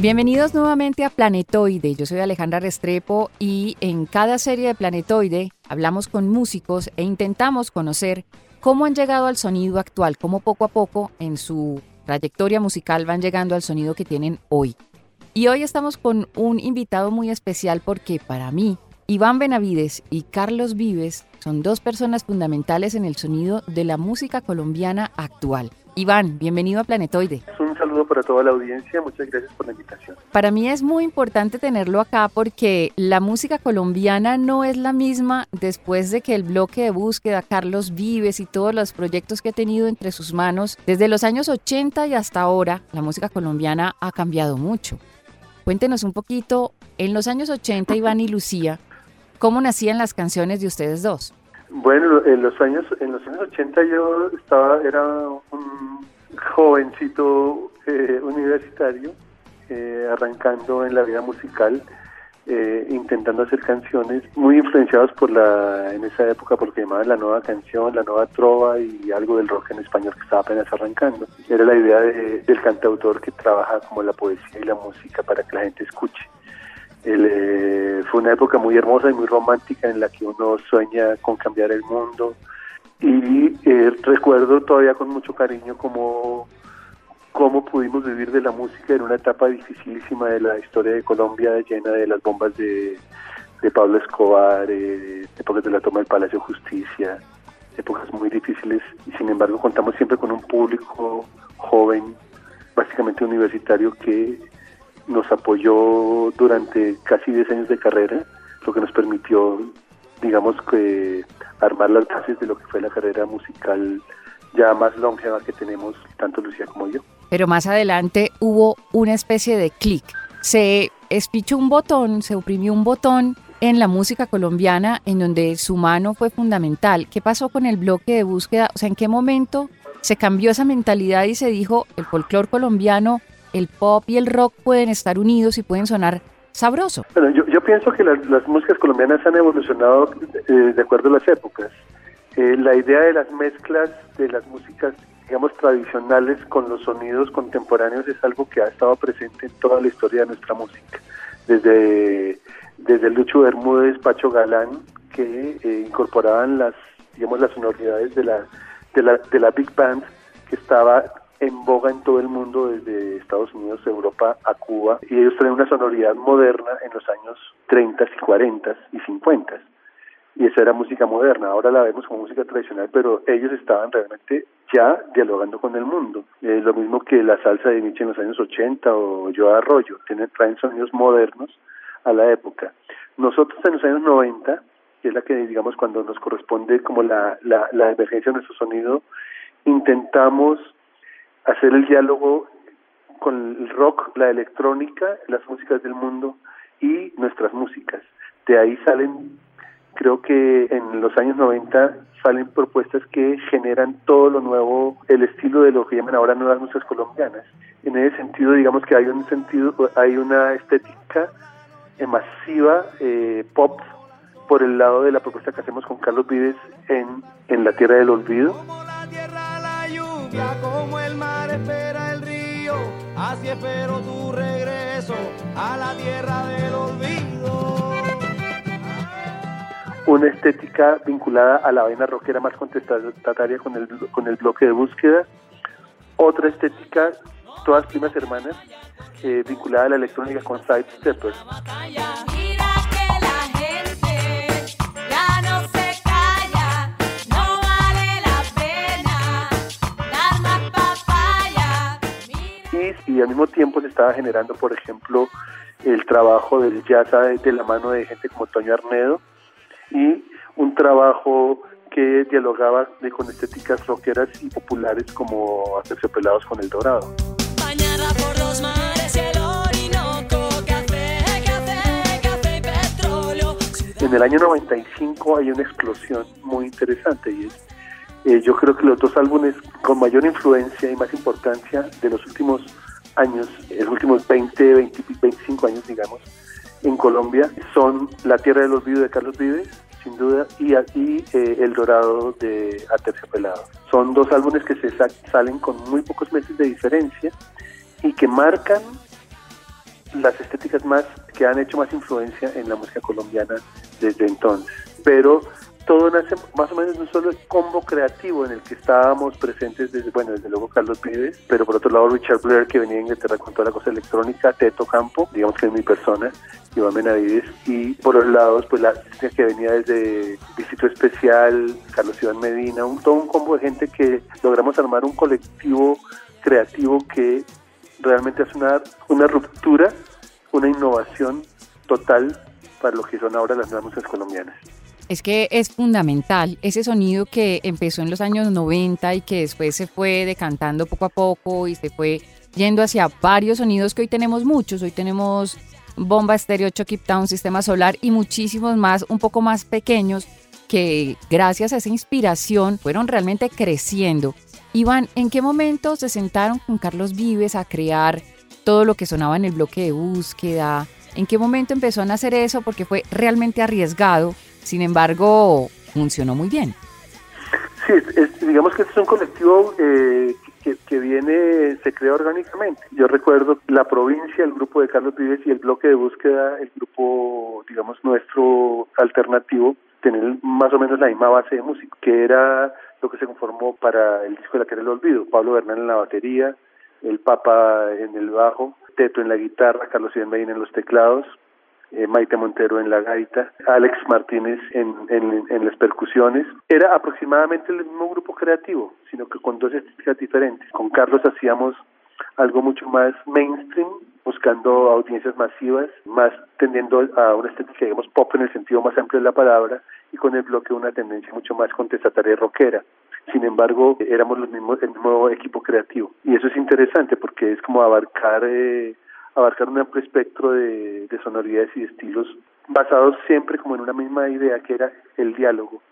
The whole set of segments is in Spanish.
Bienvenidos nuevamente a Planetoide. Yo soy Alejandra Restrepo y en cada serie de Planetoide hablamos con músicos e intentamos conocer cómo han llegado al sonido actual, cómo poco a poco en su trayectoria musical van llegando al sonido que tienen hoy. Y hoy estamos con un invitado muy especial porque para mí, Iván Benavides y Carlos Vives son dos personas fundamentales en el sonido de la música colombiana actual. Iván, bienvenido a Planetoide. Saludo para toda la audiencia, muchas gracias por la invitación. Para mí es muy importante tenerlo acá porque la música colombiana no es la misma después de que el bloque de búsqueda, Carlos Vives y todos los proyectos que ha tenido entre sus manos, desde los años 80 y hasta ahora, la música colombiana ha cambiado mucho. Cuéntenos un poquito, en los años 80, Iván y Lucía, ¿cómo nacían las canciones de ustedes dos? Bueno, en los años en los años 80 yo estaba era un jovencito eh, universitario eh, arrancando en la vida musical, eh, intentando hacer canciones muy influenciados por la en esa época porque llamaban la nueva canción, la nueva trova y algo del rock en español que estaba apenas arrancando. Era la idea del cantautor que trabaja como la poesía y la música para que la gente escuche. Eh, fue una época muy hermosa y muy romántica en la que uno sueña con cambiar el mundo y eh, recuerdo todavía con mucho cariño cómo, cómo pudimos vivir de la música en una etapa dificilísima de la historia de Colombia llena de las bombas de, de Pablo Escobar, eh, épocas de la toma del Palacio de Justicia, épocas muy difíciles y sin embargo contamos siempre con un público joven, básicamente universitario que nos apoyó durante casi 10 años de carrera, lo que nos permitió, digamos, que armar las bases de lo que fue la carrera musical ya más longeva que tenemos tanto Lucía como yo. Pero más adelante hubo una especie de clic. Se espichó un botón, se oprimió un botón en la música colombiana en donde su mano fue fundamental. ¿Qué pasó con el bloque de búsqueda? O sea, ¿en qué momento se cambió esa mentalidad y se dijo el folclore colombiano el pop y el rock pueden estar unidos y pueden sonar sabroso. Bueno, yo, yo pienso que las, músicas colombianas han evolucionado eh, de acuerdo a las épocas. Eh, la idea de las mezclas de las músicas, digamos, tradicionales con los sonidos contemporáneos es algo que ha estado presente en toda la historia de nuestra música. Desde, desde Lucho Bermúdez, Pacho Galán, que eh, incorporaban las, digamos, las sonoridades de la, de la, de la Big Band que estaba en boga en todo el mundo, desde Estados Unidos, Europa a Cuba, y ellos traen una sonoridad moderna en los años 30 y 40 y 50. Y esa era música moderna, ahora la vemos como música tradicional, pero ellos estaban realmente ya dialogando con el mundo. Es lo mismo que la salsa de Nietzsche en los años 80 o Yo Arroyo, tienen, traen sonidos modernos a la época. Nosotros en los años 90, que es la que digamos cuando nos corresponde como la, la, la emergencia de nuestro sonido, intentamos hacer el diálogo con el rock, la electrónica, las músicas del mundo y nuestras músicas. De ahí salen, creo que en los años 90 salen propuestas que generan todo lo nuevo, el estilo de lo que llaman ahora nuevas músicas colombianas. En ese sentido, digamos que hay un sentido, hay una estética masiva eh, pop por el lado de la propuesta que hacemos con Carlos Vives en, en La Tierra del Olvido como el mar espera el río, así espero tu regreso a la tierra del olvido. Una estética vinculada a la vaina rockera más contestataria con el, con el bloque de búsqueda. Otra estética, todas primas hermanas, eh, vinculada a la electrónica con Side Steppers. y al mismo tiempo se estaba generando, por ejemplo, el trabajo del jazz de la mano de gente como Toño Arnedo y un trabajo que dialogaba con estéticas rockeras y populares como Aterciopelados con el Dorado. por los mares, En el año 95 hay una explosión muy interesante y es, eh, yo creo que los dos álbumes con mayor influencia y más importancia de los últimos años, los últimos 20, 20 25 años, digamos, en Colombia son La Tierra de los Vives de Carlos Vives, sin duda, y, eh, El Dorado de Aterciopelado. Son dos álbumes que se salen con muy pocos meses de diferencia y que marcan las estéticas más que han hecho más influencia en la música colombiana desde entonces. Pero todo nace más o menos en un solo combo creativo en el que estábamos presentes desde, bueno, desde luego Carlos Vives, pero por otro lado Richard Blair que venía de Inglaterra con toda la cosa electrónica, Teto Campo, digamos que es mi persona, Iván Benavides, y por los lados pues la que venía desde Visito Especial, Carlos Iván Medina, un, todo un combo de gente que logramos armar un colectivo creativo que realmente hace una, una ruptura, una innovación total para lo que son ahora las nuevas músicas colombianas es que es fundamental ese sonido que empezó en los años 90 y que después se fue decantando poco a poco y se fue yendo hacia varios sonidos que hoy tenemos muchos. Hoy tenemos Bomba Estéreo, Chucky Town, Sistema Solar y muchísimos más, un poco más pequeños, que gracias a esa inspiración fueron realmente creciendo. Iván, ¿en qué momento se sentaron con Carlos Vives a crear todo lo que sonaba en el bloque de búsqueda? ¿En qué momento empezó a nacer eso? Porque fue realmente arriesgado sin embargo, funcionó muy bien. Sí, digamos que este es un colectivo eh, que, viene, se crea orgánicamente. Yo recuerdo la provincia, el grupo de Carlos Vives y el bloque de búsqueda, el grupo, digamos, nuestro alternativo, tener más o menos la misma base de música, que era lo que se conformó para el disco de la que era el olvido. Pablo Bernal en la batería, el Papa en el bajo, Teto en la guitarra, Carlos Medina en los teclados, eh, Maite Montero en la gaita, Alex Martínez en, en, las percusiones. Era aproximadamente el mismo grupo creativo, sino que con dos estéticas diferentes. Con Carlos hacíamos algo mucho más mainstream, buscando audiencias masivas, más tendiendo a una estética, digamos, pop en el sentido más amplio de la palabra, y con el bloque una tendencia mucho más contestataria rockera. Sin embargo, éramos los mismos, el mismo equipo creativo. Y eso es interesante porque es como abarcar eh, abarcar un amplio espectro de, sonoridades y estilos basados siempre como en una misma idea que era el diálogo,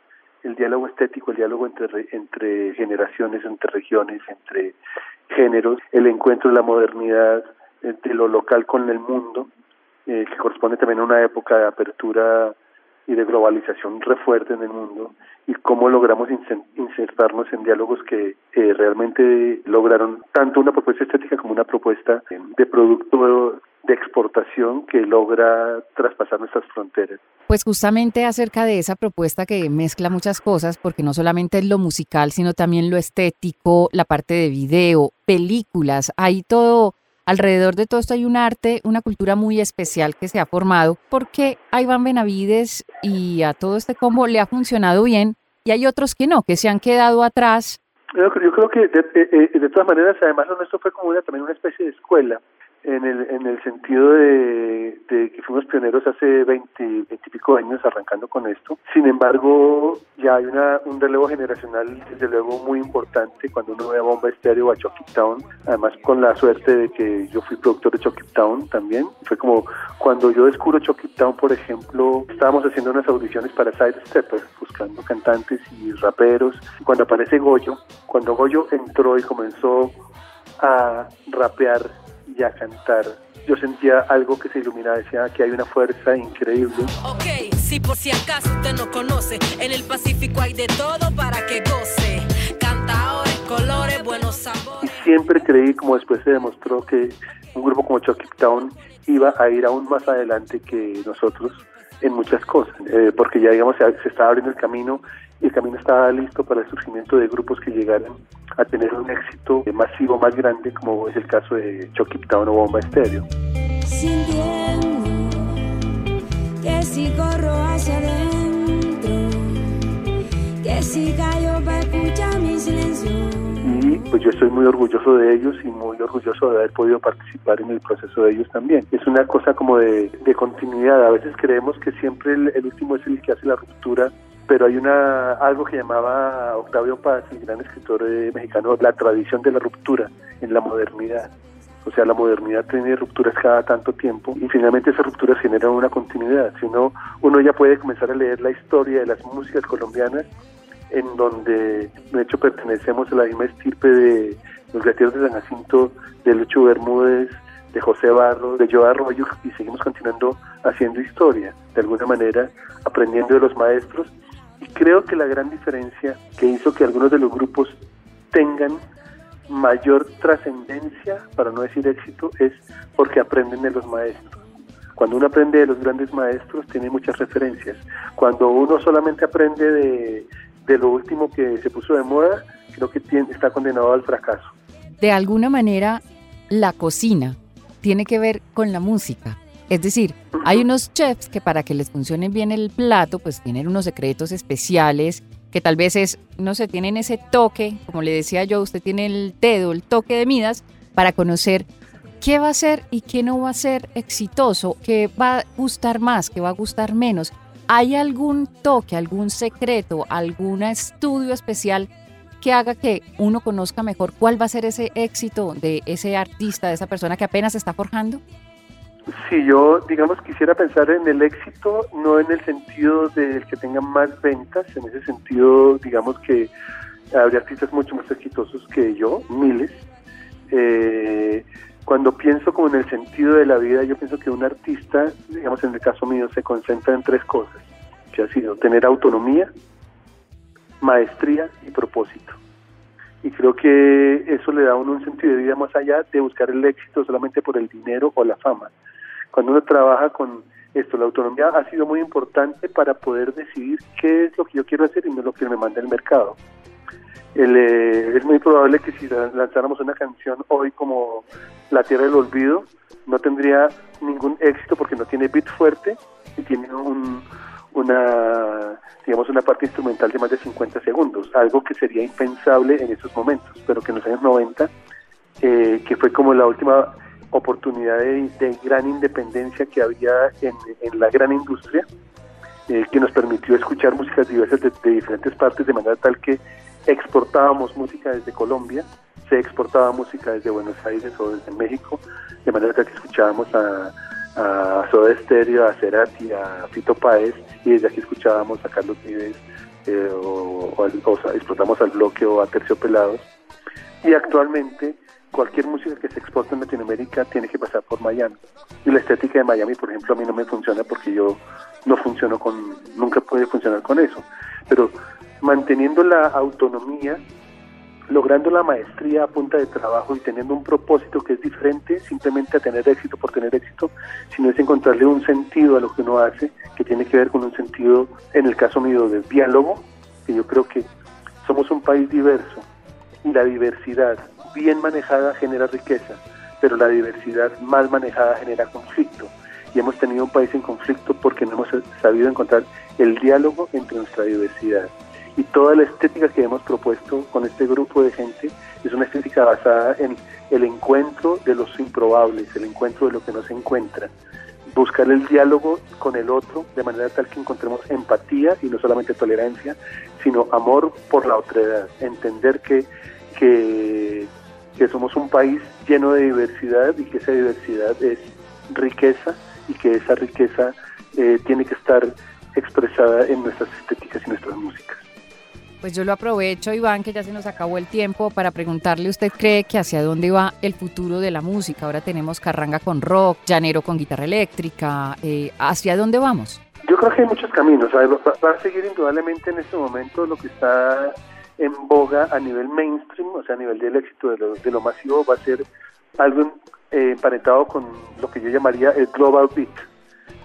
el diálogo estético, el diálogo entre, entre generaciones, entre regiones, entre géneros, el encuentro de la modernidad de lo local con el mundo, eh, que corresponde también a una época de apertura y de globalización re fuerte en el mundo y cómo logramos insertarnos en diálogos que eh, realmente lograron tanto una propuesta estética como una propuesta de producto de exportación que logra traspasar nuestras fronteras. Pues justamente acerca de esa propuesta que mezcla muchas cosas, porque no solamente es lo musical, sino también lo estético, la parte de video, películas, hay todo alrededor de todo esto hay un arte, una cultura muy especial que se ha formado, porque a Iván Benavides y a todo este combo le ha funcionado bien y hay otros que no, que se han quedado atrás. Yo, creo que de, eh, eh, todas maneras, además, esto fue como una, también una especie de escuela en el, en el sentido de, que fuimos pioneros hace 20, 20 y pico años arrancando con esto. Sin embargo, ya hay una, un relevo generacional, desde luego, muy importante cuando uno ve a Bomba Estéreo o a Chucky Town. Además, con la suerte de que yo fui productor de Chucky Town también. Fue como cuando yo descubro Chucky Town, por ejemplo, estábamos haciendo unas audiciones para Side Stepper, buscando cantantes y raperos. Cuando aparece Goyo, cuando Goyo entró y comenzó a rapear y a cantar. Yo sentía algo que se iluminaba, decía que hay una fuerza increíble. Ok, si por si acaso usted no conoce, en el Pacífico hay de todo para que goce. Cantadores, colores, buenos sabores. Y siempre creí, como después se demostró, que un grupo como Chucky Town iba a ir aún más adelante que nosotros en muchas cosas, eh, porque ya digamos se, se estaba abriendo el camino y el camino estaba listo para el surgimiento de grupos que llegaran a tener un éxito masivo más grande, como es el caso de Chucky Town o Bomba Estéreo. que si corro hacia adentro, que si callo para escuchar mi silencio. Y pues yo estoy muy orgulloso de ellos y muy orgulloso de haber podido participar en el proceso de ellos también. Es una cosa como de, continuidad. A veces creemos que siempre el último es el que hace la ruptura pero hay una algo que llamaba Octavio Paz, el gran escritor eh, mexicano, la tradición de la ruptura en la modernidad. O sea, la modernidad tiene rupturas cada tanto tiempo y finalmente esas rupturas generan una continuidad. Si no, uno ya puede comenzar a leer la historia de las músicas colombianas en donde de hecho pertenecemos a la misma estirpe de los gateros de San Jacinto, de Lucho Bermúdez, de José Barro, de Joe Arroyo y seguimos continuando haciendo historia, de alguna manera aprendiendo de los maestros creo que la gran diferencia que hizo que algunos de los grupos tengan mayor trascendencia, para no decir éxito, es porque aprenden de los maestros. Cuando uno aprende de los grandes maestros, tiene muchas referencias. Cuando uno solamente aprende de, de lo último que se puso de moda, creo que tiene, está condenado al fracaso. De alguna manera, la cocina tiene que ver con la música. Es decir, hay unos chefs que para que les funcione bien el plato, pues tienen unos secretos especiales que tal vez es, no sé, tienen ese toque, como le decía yo, usted tiene el dedo, el toque de Midas, para conocer qué va a ser y qué no va a ser exitoso, qué va a gustar más, qué va a gustar menos. ¿Hay algún toque, algún secreto, algún estudio especial que haga que uno conozca mejor cuál va a ser ese éxito de ese artista, de esa persona que apenas está forjando? Si yo, digamos, quisiera pensar en el éxito, no en el sentido de que tengan más ventas, en ese sentido, digamos que habría artistas mucho más exitosos que yo, miles. Eh, cuando pienso como en el sentido de la vida, yo pienso que un artista, digamos en el caso mío, se concentra en tres cosas, que ha sido tener autonomía, maestría y propósito. Y creo que eso le da a uno un sentido de vida más allá de buscar el éxito solamente por el dinero o la fama. Cuando uno trabaja con esto, la autonomía ha sido muy importante para poder decidir qué es lo que yo quiero hacer y no lo que me manda el mercado. Eh, es muy probable que si lanzáramos una canción hoy como La Tierra del Olvido, no tendría ningún éxito porque no tiene beat fuerte y tiene un, una digamos una parte instrumental de más de 50 segundos, algo que sería impensable en estos momentos, pero que en los años 90, eh, que fue como la última oportunidad de, gran independencia que había en, la gran industria, eh, que nos permitió escuchar músicas diversas de, diferentes partes, de manera tal que exportábamos música desde Colombia, se exportaba música desde Buenos Aires o desde México, de manera tal que escuchábamos a, a Soda Stereo, a Cerati, a Fito Páez, y desde aquí escuchábamos a Carlos Vives, eh, o, explotamos al bloque o a Terciopelados. Y actualmente cualquier música que se exporta en Latinoamérica tiene que pasar por Miami. Y la estética de Miami, por ejemplo, a mí no me funciona porque yo no funciono con, nunca puede funcionar con eso. Pero manteniendo la autonomía, logrando la maestría a punta de trabajo y teniendo un propósito que es diferente simplemente a tener éxito por tener éxito, sino es encontrarle un sentido a lo que uno hace, que tiene que ver con un sentido, en el caso mío, de diálogo, que yo creo que somos un país diverso y la diversidad bien manejada genera riqueza, pero la diversidad mal manejada genera conflicto. Y hemos tenido un país en conflicto porque no hemos sabido encontrar el diálogo entre nuestra diversidad. Y toda la estética que hemos propuesto con este grupo de gente es una estética basada en el encuentro de los improbables, el encuentro de lo que no se encuentra. Buscar el diálogo con el otro de manera tal que encontremos empatía y no solamente tolerancia, sino amor por la otredad. Entender que, que, que somos un país lleno de diversidad y que esa diversidad es riqueza y que esa riqueza eh, tiene que estar expresada en nuestras estéticas y nuestras músicas. Pues yo lo aprovecho, Iván, que ya se nos acabó el tiempo, para preguntarle, ¿usted cree que hacia dónde va el futuro de la música? Ahora tenemos carranga con rock, llanero con guitarra eléctrica, eh, ¿hacia dónde vamos? Yo creo que hay muchos caminos, va, a seguir indudablemente en este momento lo que está en boga a nivel mainstream, o sea, a nivel del éxito de lo, de lo masivo, va a ser algo eh, emparentado con lo que yo llamaría el global beat.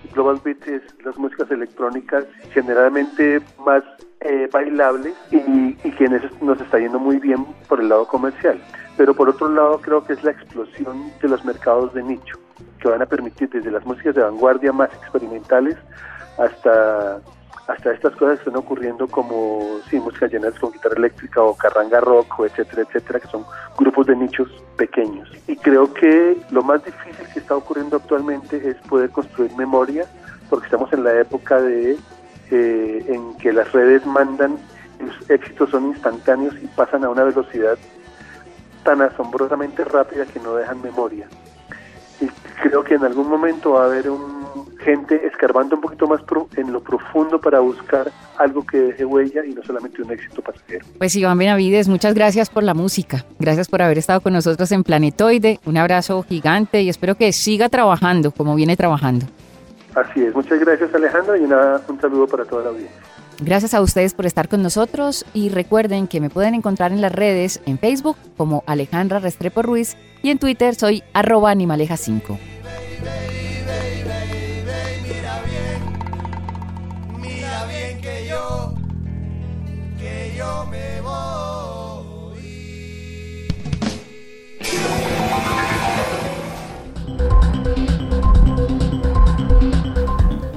El global beat es las músicas electrónicas generalmente más eh, bailables y, que en eso nos está yendo muy bien por el lado comercial. Pero por otro lado creo que es la explosión de los mercados de nicho, que van a permitir desde las músicas de vanguardia más experimentales hasta hasta estas cosas están ocurriendo como sí, música llenas con guitarra eléctrica o carranga rock o etcétera, etcétera, que son grupos de nichos pequeños. Y creo que lo más difícil que está ocurriendo actualmente es poder construir memoria, porque estamos en la época de eh, en que las redes mandan, los éxitos son instantáneos y pasan a una velocidad tan asombrosamente rápida que no dejan memoria. Y creo que en algún momento va a haber un, gente escarbando un poquito más en lo profundo para buscar algo que deje huella y no solamente un éxito pasajero. Pues Iván Benavides, muchas gracias por la música. Gracias por haber estado con nosotros en Planetoide. Un abrazo gigante y espero que siga trabajando como viene trabajando. Así es. Muchas gracias Alejandra y un saludo para toda la audiencia. Gracias a ustedes por estar con nosotros y recuerden que me pueden encontrar en las redes en Facebook como Alejandra Restrepo Ruiz y en Twitter soy arroba animaleja5.